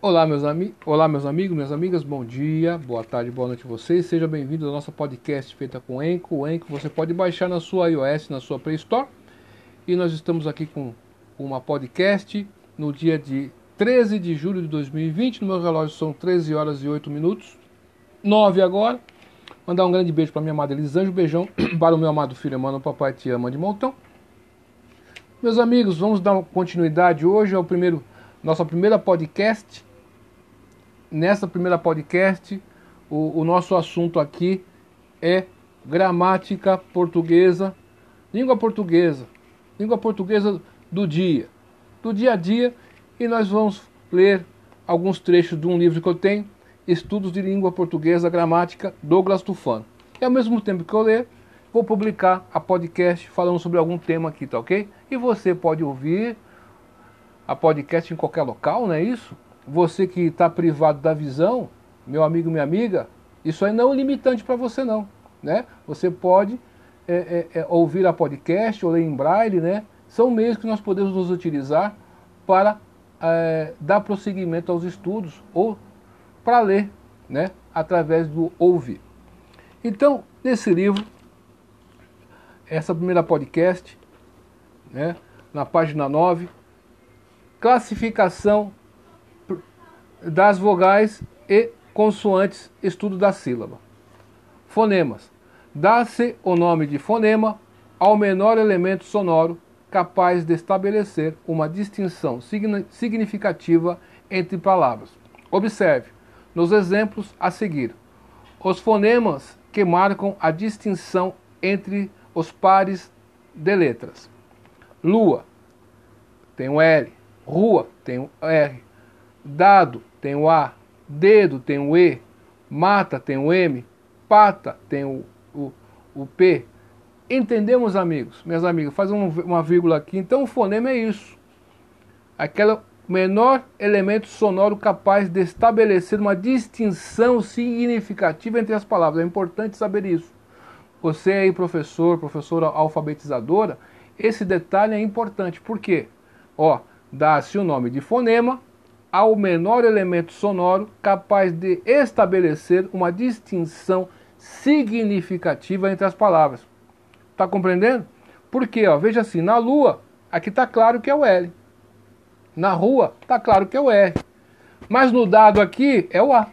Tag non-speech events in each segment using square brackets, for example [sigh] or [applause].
Olá meus, ami Olá, meus amigos, minhas amigas, bom dia, boa tarde, boa noite a vocês. Sejam bem-vindos ao nosso podcast feita com Enco. O Enco você pode baixar na sua iOS, na sua Play Store. E nós estamos aqui com uma podcast no dia de 13 de julho de 2020. No meu relógio são 13 horas e 8 minutos, 9 agora. Mandar um grande beijo para minha amada Elisângela, beijão [coughs] para o meu amado filho Emmanuel, papai te ama de montão. Meus amigos, vamos dar continuidade hoje ao primeiro, nossa primeira podcast nessa primeira podcast, o, o nosso assunto aqui é gramática portuguesa, língua portuguesa, língua portuguesa do dia, do dia a dia, e nós vamos ler alguns trechos de um livro que eu tenho, Estudos de Língua Portuguesa Gramática, Douglas Tufano. E ao mesmo tempo que eu ler, vou publicar a podcast falando sobre algum tema aqui, tá ok? E você pode ouvir a podcast em qualquer local, não é isso? Você que está privado da visão, meu amigo, minha amiga, isso aí não é um limitante para você não, né? Você pode é, é, é, ouvir a podcast ou ler em braille, né? São meios que nós podemos nos utilizar para é, dar prosseguimento aos estudos ou para ler, né? Através do ouvir. Então, nesse livro, essa primeira podcast, né? Na página 9, classificação das vogais e consoantes, estudo da sílaba. Fonemas. Dá-se o nome de fonema ao menor elemento sonoro capaz de estabelecer uma distinção significativa entre palavras. Observe nos exemplos a seguir os fonemas que marcam a distinção entre os pares de letras. Lua tem o L, rua tem o R, dado tem o A, dedo tem o E, mata tem o M, pata tem o, o, o P. Entendemos, amigos? Minhas amigas, faz um, uma vírgula aqui. Então, o fonema é isso. Aquele menor elemento sonoro capaz de estabelecer uma distinção significativa entre as palavras. É importante saber isso. Você aí, professor, professora alfabetizadora, esse detalhe é importante. Por quê? Ó, dá-se o nome de fonema ao menor elemento sonoro capaz de estabelecer uma distinção significativa entre as palavras. Está compreendendo? Porque, ó, veja assim, na lua, aqui está claro que é o L. Na rua, está claro que é o R. Mas no dado aqui é o A.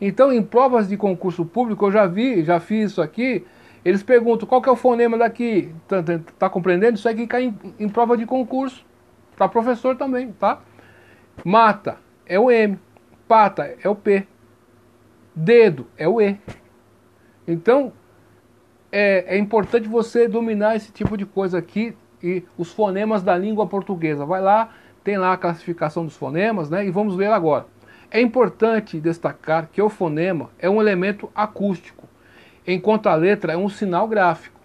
Então, em provas de concurso público, eu já vi, já fiz isso aqui, eles perguntam qual que é o fonema daqui. Está tá compreendendo? Isso aqui cai em, em prova de concurso. Para professor também, tá? Mata é o M. Pata é o P. Dedo é o E. Então, é, é importante você dominar esse tipo de coisa aqui e os fonemas da língua portuguesa. Vai lá, tem lá a classificação dos fonemas, né? E vamos ler agora. É importante destacar que o fonema é um elemento acústico, enquanto a letra é um sinal gráfico,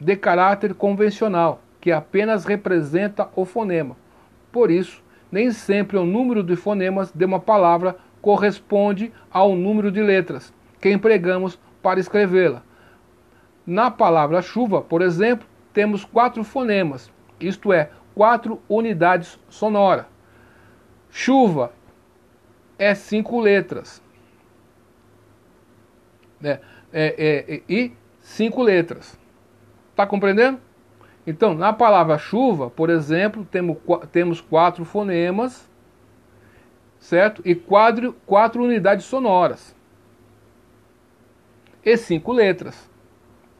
de caráter convencional, que apenas representa o fonema. Por isso, nem sempre o número de fonemas de uma palavra corresponde ao número de letras que empregamos para escrevê-la. Na palavra chuva, por exemplo, temos quatro fonemas, isto é, quatro unidades sonoras. Chuva é cinco letras. É, é, é, e cinco letras. Está compreendendo? Então, na palavra chuva, por exemplo, temos, temos quatro fonemas, certo? E quatro, quatro unidades sonoras. E cinco letras.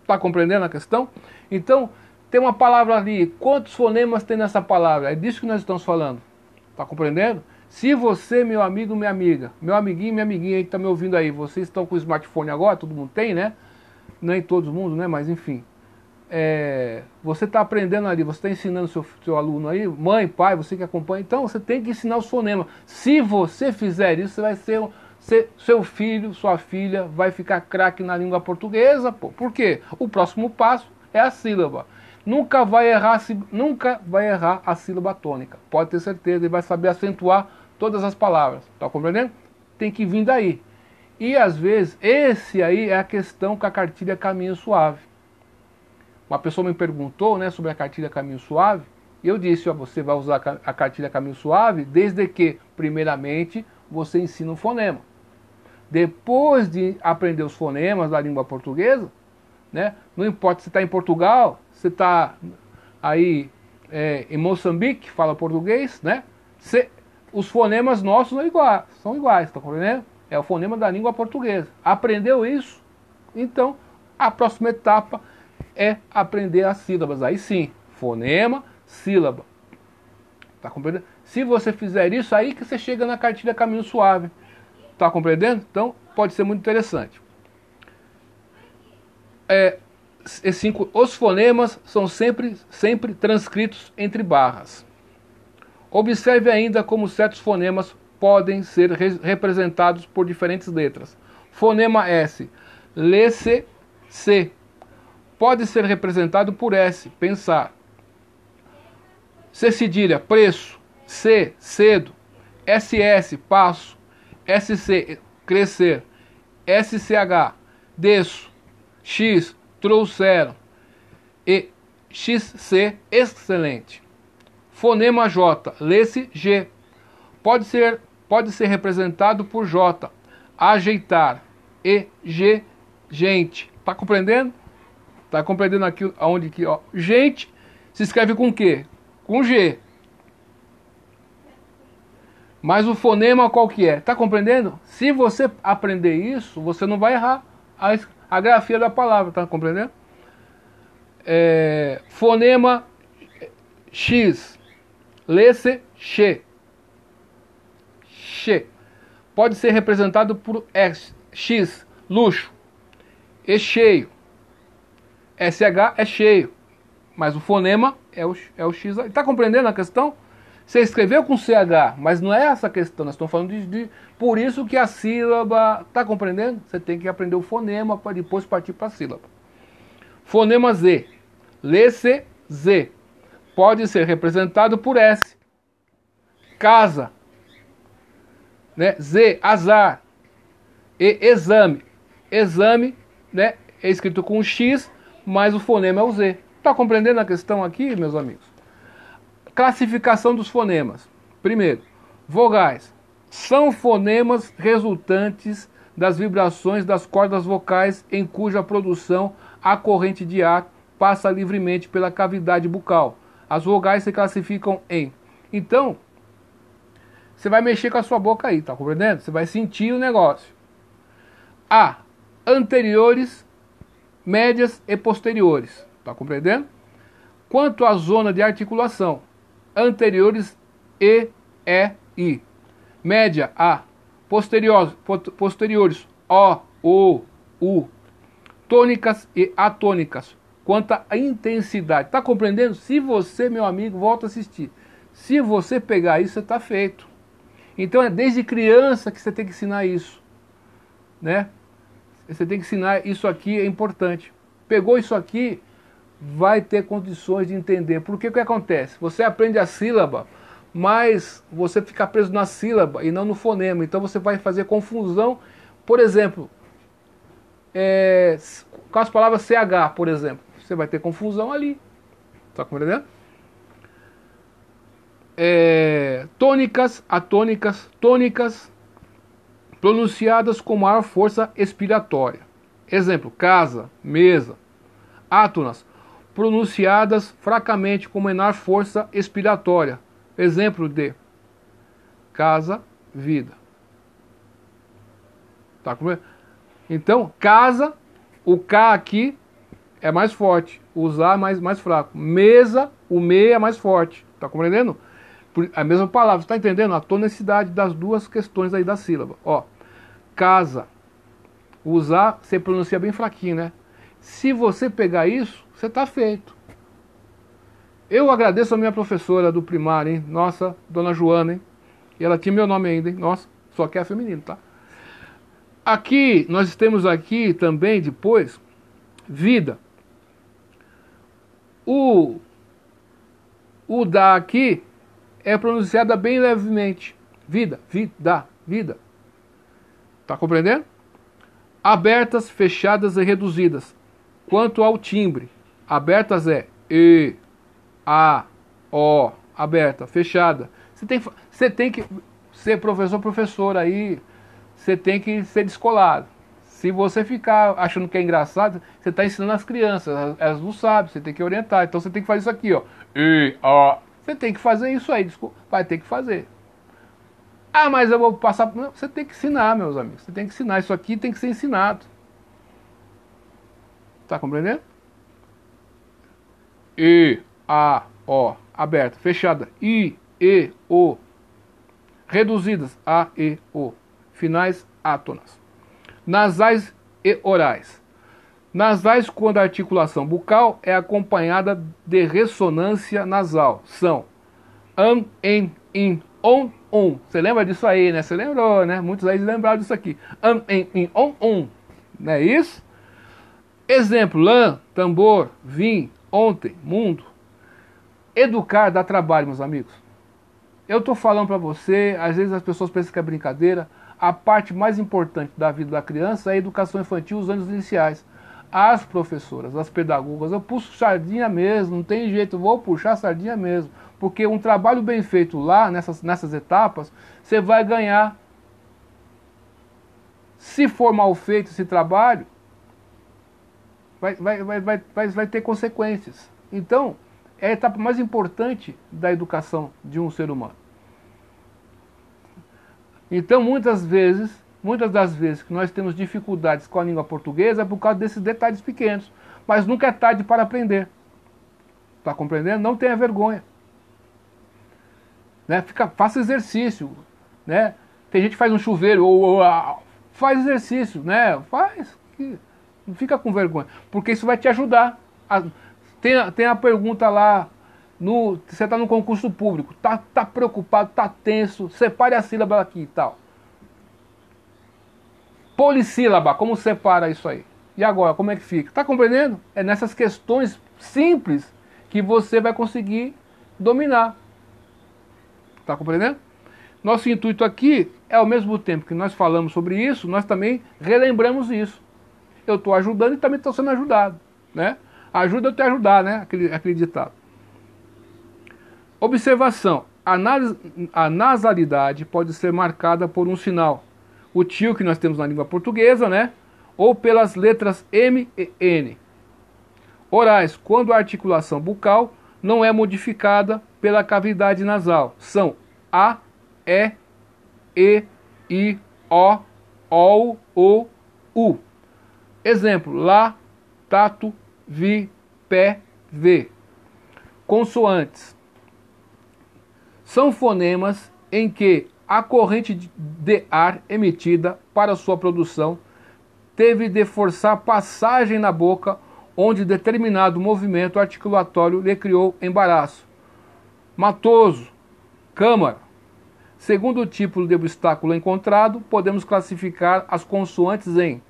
Está compreendendo a questão? Então, tem uma palavra ali. Quantos fonemas tem nessa palavra? É disso que nós estamos falando. Está compreendendo? Se você, meu amigo, minha amiga, meu amiguinho, minha amiguinha que está me ouvindo aí, vocês estão com o smartphone agora, todo mundo tem, né? Nem todo mundo, né? Mas enfim é, você está aprendendo ali, você está ensinando seu, seu aluno aí, mãe, pai, você que acompanha, então você tem que ensinar os fonemas. Se você fizer isso, você vai ser, ser seu filho, sua filha vai ficar craque na língua portuguesa, pô. Por quê? O próximo passo é a sílaba. Nunca vai errar, nunca vai errar a sílaba tônica. Pode ter certeza, ele vai saber acentuar todas as palavras. Está compreendendo? Tem que vir daí. E às vezes, esse aí é a questão com a cartilha Caminho Suave. Uma pessoa me perguntou né, sobre a cartilha Caminho Suave eu disse, ó, você vai usar a cartilha Caminho Suave desde que, primeiramente, você ensina o fonema. Depois de aprender os fonemas da língua portuguesa, né, não importa se está em Portugal, se está aí é, em Moçambique, fala português, né? Se, os fonemas nossos são iguais, são iguais, tá compreendendo? É o fonema da língua portuguesa. Aprendeu isso? Então, a próxima etapa é aprender as sílabas. Aí sim, fonema, sílaba. Tá compreendendo? Se você fizer isso, aí que você chega na cartilha Caminho Suave. Tá compreendendo? Então, pode ser muito interessante. É, cinco, os fonemas são sempre, sempre transcritos entre barras. Observe ainda como certos fonemas podem ser re representados por diferentes letras. Fonema S, lê-se, C, pode ser representado por S, pensar. C cedilha, preço, C, cedo, SS, passo, SC, crescer, SCH, desço, X, trouxeram, e XC, excelente. Fonema J, lê-se G. Pode ser, pode ser representado por J, ajeitar, e G, gente. Tá compreendendo? Tá compreendendo aqui aonde aqui, ó. Gente se escreve com quê? Com G. Mas o fonema qual que é? Tá compreendendo? Se você aprender isso, você não vai errar a, a grafia da palavra, tá compreendendo? É, fonema X Lê-se che. Che. Pode ser representado por X, X, luxo. E cheio. SH é cheio. Mas o fonema é o, é o X. Está compreendendo a questão? Você escreveu com CH, mas não é essa a questão. Nós estamos falando de, de. Por isso que a sílaba. Está compreendendo? Você tem que aprender o fonema para depois partir para a sílaba. Fonema Z. Lê-se Z pode ser representado por S. Casa. Né? Z, azar. E exame. Exame né? é escrito com X, mas o fonema é o Z. Está compreendendo a questão aqui, meus amigos? Classificação dos fonemas. Primeiro, vogais. São fonemas resultantes das vibrações das cordas vocais em cuja produção a corrente de ar passa livremente pela cavidade bucal as vogais se classificam em. Então, você vai mexer com a sua boca aí, tá compreendendo? Você vai sentir o negócio. A. Anteriores, médias e posteriores. Tá compreendendo? Quanto à zona de articulação, anteriores E, E, I. Média A. Posteriores, posteriores O, O, U. Tônicas e atônicas quanto à intensidade. Está compreendendo? Se você, meu amigo, volta a assistir. Se você pegar isso, você está feito. Então é desde criança que você tem que ensinar isso. Né? Você tem que ensinar isso aqui, é importante. Pegou isso aqui, vai ter condições de entender. Porque o que acontece? Você aprende a sílaba, mas você fica preso na sílaba e não no fonema. Então você vai fazer confusão. Por exemplo, é, com as palavras CH, por exemplo. Você vai ter confusão ali. Tá compreendendo? É, tônicas, atônicas, tônicas, pronunciadas com maior força expiratória. Exemplo, casa, mesa. Átonas, pronunciadas fracamente com menor força expiratória. Exemplo de casa, vida. Tá compreendendo? Então, casa, o K aqui é mais forte, usar é mais, mais fraco. Mesa, o me é mais forte. Tá compreendendo? A mesma palavra, está entendendo? A tonicidade das duas questões aí da sílaba. Ó, casa. Usar, você pronuncia bem fraquinho, né? Se você pegar isso, você está feito. Eu agradeço a minha professora do primário, hein? Nossa, dona Joana, hein? E ela tinha meu nome ainda, hein? Nossa, só que é feminino, tá? Aqui, nós temos aqui também, depois, vida. O, o da aqui é pronunciada bem levemente. Vida, vida, vida. Tá compreendendo? Abertas, fechadas e reduzidas. Quanto ao timbre, abertas é E, A, O, aberta, fechada. Você tem, você tem que ser professor, professor aí, você tem que ser descolado. Se você ficar achando que é engraçado, você está ensinando as crianças, elas não sabem, você tem que orientar. Então você tem que fazer isso aqui, ó. E, ó. Você tem que fazer isso aí, desculpa, vai ter que fazer. Ah, mas eu vou passar. Não, você tem que ensinar, meus amigos. Você tem que ensinar. Isso aqui tem que ser ensinado. Tá compreendendo? E, A, O, aberta, fechada. I, E, O. Reduzidas, A, E, O. Finais átonas. Nasais e orais. Nasais quando a articulação bucal é acompanhada de ressonância nasal. São am, em, in, on, um. Você lembra disso aí, né? Você lembrou, né? Muitos aí lembraram disso aqui. Am, em, in, on, um. Não é isso? Exemplo, lã, tambor, vim, ontem, mundo. Educar dá trabalho, meus amigos. Eu estou falando para você, às vezes as pessoas pensam que é brincadeira. A parte mais importante da vida da criança é a educação infantil, os anos iniciais. As professoras, as pedagogas, eu puxo sardinha mesmo, não tem jeito, vou puxar sardinha mesmo. Porque um trabalho bem feito lá, nessas, nessas etapas, você vai ganhar. Se for mal feito esse trabalho, vai, vai, vai, vai, vai, vai ter consequências. Então, é a etapa mais importante da educação de um ser humano. Então, muitas vezes, muitas das vezes que nós temos dificuldades com a língua portuguesa é por causa desses detalhes pequenos. Mas nunca é tarde para aprender. Está compreendendo? Não tenha vergonha. Né? Fica, faça exercício. Né? Tem gente que faz um chuveiro ou, ou faz exercício, né? Faz. Não fica com vergonha. Porque isso vai te ajudar. A, tem, tem a pergunta lá. No, você está no concurso público, tá, tá preocupado, tá tenso, separe a sílaba aqui e tal. Polissílaba, como separa isso aí? E agora, como é que fica? Tá compreendendo? É nessas questões simples que você vai conseguir dominar. Está compreendendo? Nosso intuito aqui é ao mesmo tempo que nós falamos sobre isso, nós também relembramos isso. Eu estou ajudando e também estou sendo ajudado. Né? Ajuda eu te ajudar, né? Aquele, aquele ditado. Observação. A, nas, a nasalidade pode ser marcada por um sinal. O tio que nós temos na língua portuguesa, né? Ou pelas letras M e N. Orais, quando a articulação bucal não é modificada pela cavidade nasal. São A, E, E, I, O, O, O, U. Exemplo: Lá, Tato, Vi, Pé, V. Consoantes. São fonemas em que a corrente de ar emitida para sua produção teve de forçar passagem na boca onde determinado movimento articulatório lhe criou embaraço. Matoso, câmara. Segundo o tipo de obstáculo encontrado, podemos classificar as consoantes em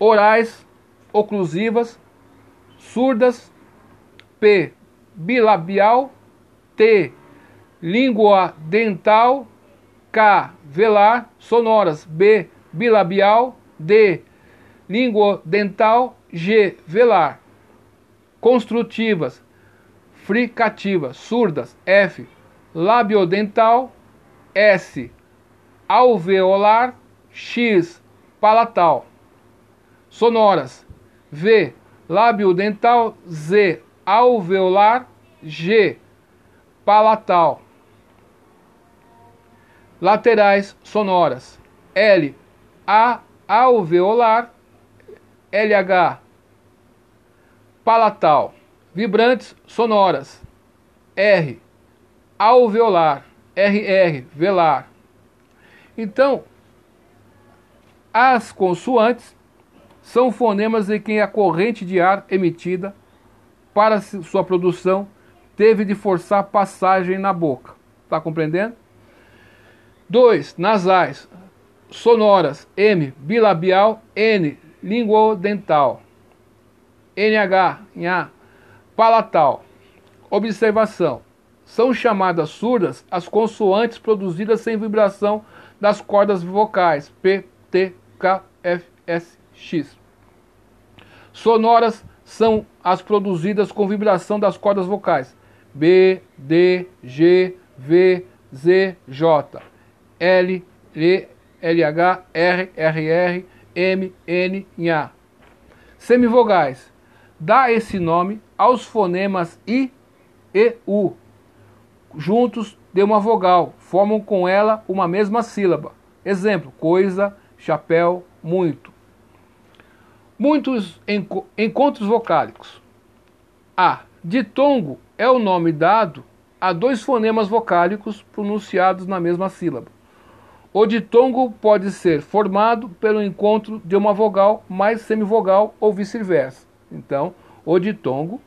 orais, oclusivas, surdas, P, bilabial, T, língua dental, K, velar, sonoras, B, bilabial, D, língua dental, G, velar. Construtivas, fricativas, surdas, F, labiodental, S, alveolar, X, palatal. Sonoras, V, labiodental, Z, alveolar, G, palatal. Laterais sonoras, L, A, alveolar, LH, palatal. Vibrantes sonoras, R, alveolar, RR, velar. Então, as consoantes são fonemas em que a corrente de ar emitida para sua produção teve de forçar passagem na boca. Está compreendendo? 2. Nasais. Sonoras. M. Bilabial. N linguodental. NH, nha, palatal. Observação. São chamadas surdas as consoantes produzidas sem vibração das cordas vocais P, T, K, F, S, X. Sonoras são as produzidas com vibração das cordas vocais B, D, G, V, Z, J, L, L, LH, R, RR, M, N, Nha. Semivogais. Dá esse nome aos fonemas I e U. Juntos de uma vogal, formam com ela uma mesma sílaba. Exemplo: coisa, chapéu, muito. Muitos enco encontros vocálicos. A. Ditongo é o nome dado a dois fonemas vocálicos pronunciados na mesma sílaba. O ditongo pode ser formado pelo encontro de uma vogal mais semivogal ou vice-versa. Então, o ditongo.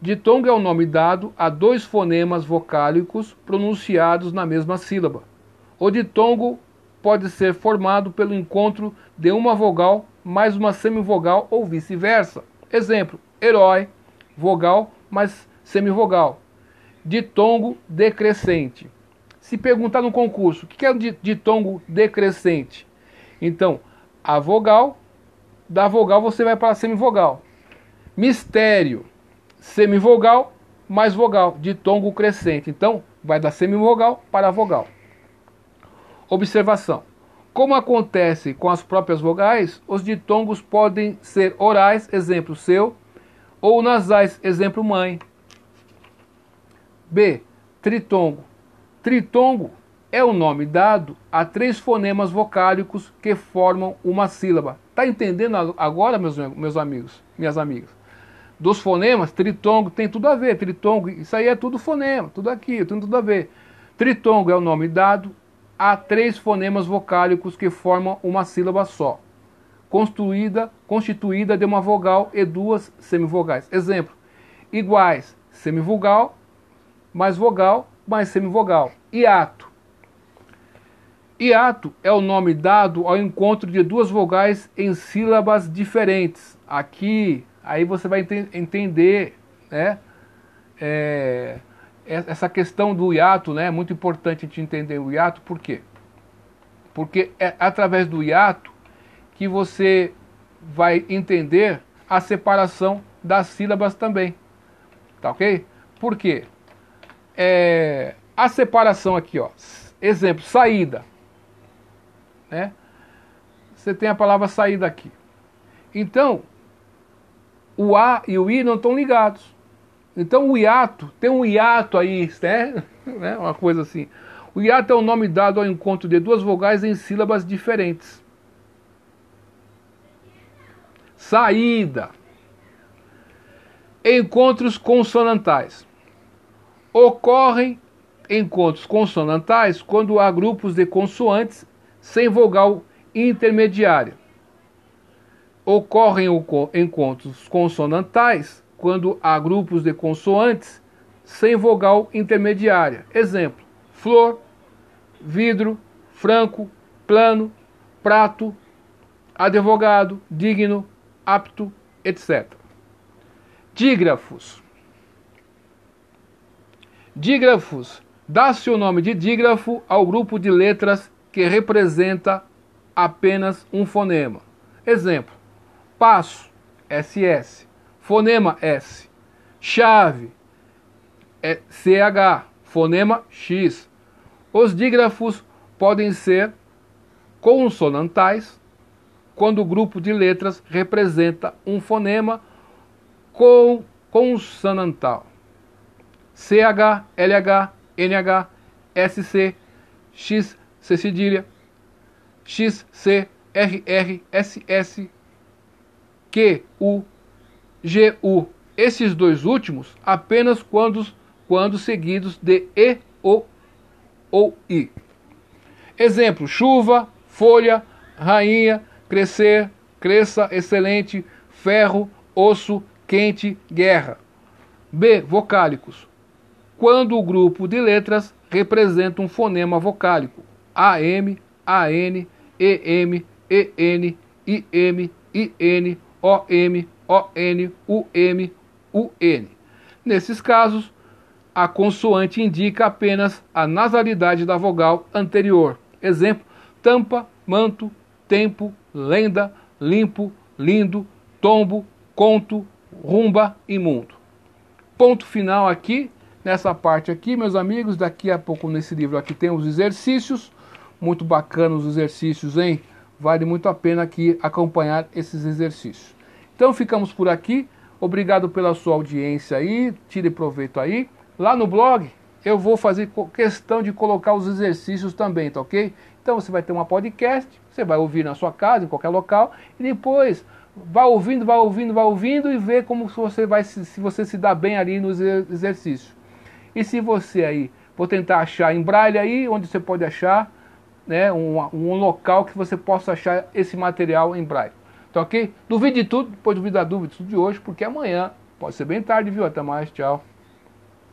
Ditongo é o nome dado a dois fonemas vocálicos pronunciados na mesma sílaba. O ditongo pode ser formado pelo encontro de uma vogal mais uma semivogal ou vice-versa. Exemplo: herói, vogal mais semivogal. Ditongo decrescente. Se perguntar no concurso, o que é ditongo decrescente? Então, a vogal, da vogal você vai para a semivogal. Mistério, semivogal mais vogal, ditongo crescente. Então, vai da semivogal para a vogal. Observação. Como acontece com as próprias vogais, os ditongos podem ser orais, exemplo seu, ou nasais, exemplo mãe. B. Tritongo. Tritongo é o nome dado a três fonemas vocálicos que formam uma sílaba. Tá entendendo agora, meus, meus amigos, minhas amigas? Dos fonemas, tritongo tem tudo a ver. Tritongo, isso aí é tudo fonema, tudo aqui, tem tudo a ver. Tritongo é o nome dado há três fonemas vocálicos que formam uma sílaba só, construída, constituída de uma vogal e duas semivogais. Exemplo: iguais, semivogal mais vogal mais semivogal. Hiato. Hiato é o nome dado ao encontro de duas vogais em sílabas diferentes. Aqui, aí você vai ent entender, né? É, essa questão do hiato né, é muito importante a gente entender o hiato, por quê? Porque é através do hiato que você vai entender a separação das sílabas também. Tá ok? Por quê? É, a separação aqui, ó. Exemplo, saída. Né? Você tem a palavra saída aqui. Então, o A e o I não estão ligados. Então o hiato, tem um hiato aí, né? [laughs] né? Uma coisa assim. O hiato é o nome dado ao encontro de duas vogais em sílabas diferentes. Saída. Encontros consonantais. Ocorrem encontros consonantais quando há grupos de consoantes sem vogal intermediária. Ocorrem encontros consonantais quando há grupos de consoantes sem vogal intermediária. Exemplo: flor, vidro, franco, plano, prato, advogado, digno, apto, etc. Dígrafos. Dígrafos. Dá-se o nome de dígrafo ao grupo de letras que representa apenas um fonema. Exemplo: passo, SS. Fonema S. Chave é CH. Fonema X. Os dígrafos podem ser consonantais quando o grupo de letras representa um fonema consonantal. CH, LH, NH, SC, X, C cedilha, XC, RR, SS, Q, U. Esses dois últimos apenas quando, quando seguidos de E, O ou I. Exemplo: chuva, folha, rainha, crescer, cresça, excelente, ferro, osso, quente, guerra. B. Vocálicos. Quando o grupo de letras representa um fonema vocálico. AM, AN, EM, EN, IM, IN, OM, ON, UM, UN. Nesses casos, a consoante indica apenas a nasalidade da vogal anterior. Exemplo: tampa, manto, tempo, lenda, limpo, lindo, tombo, conto, rumba, imundo. ponto final aqui, nessa parte aqui, meus amigos. Daqui a pouco nesse livro aqui tem os exercícios. Muito bacanas os exercícios, hein? Vale muito a pena aqui acompanhar esses exercícios. Então ficamos por aqui. Obrigado pela sua audiência aí. Tire proveito aí. Lá no blog eu vou fazer questão de colocar os exercícios também, tá ok? Então você vai ter uma podcast, você vai ouvir na sua casa, em qualquer local, e depois vai ouvindo, vai ouvindo, vai ouvindo e vê como você vai se você se dá bem ali nos exercícios. E se você aí, vou tentar achar em braille aí, onde você pode achar, né, um, um local que você possa achar esse material em braille. Tá ok? Duvide de tudo, depois duvide da dúvida de tudo de hoje, porque amanhã pode ser bem tarde, viu? Até mais, tchau.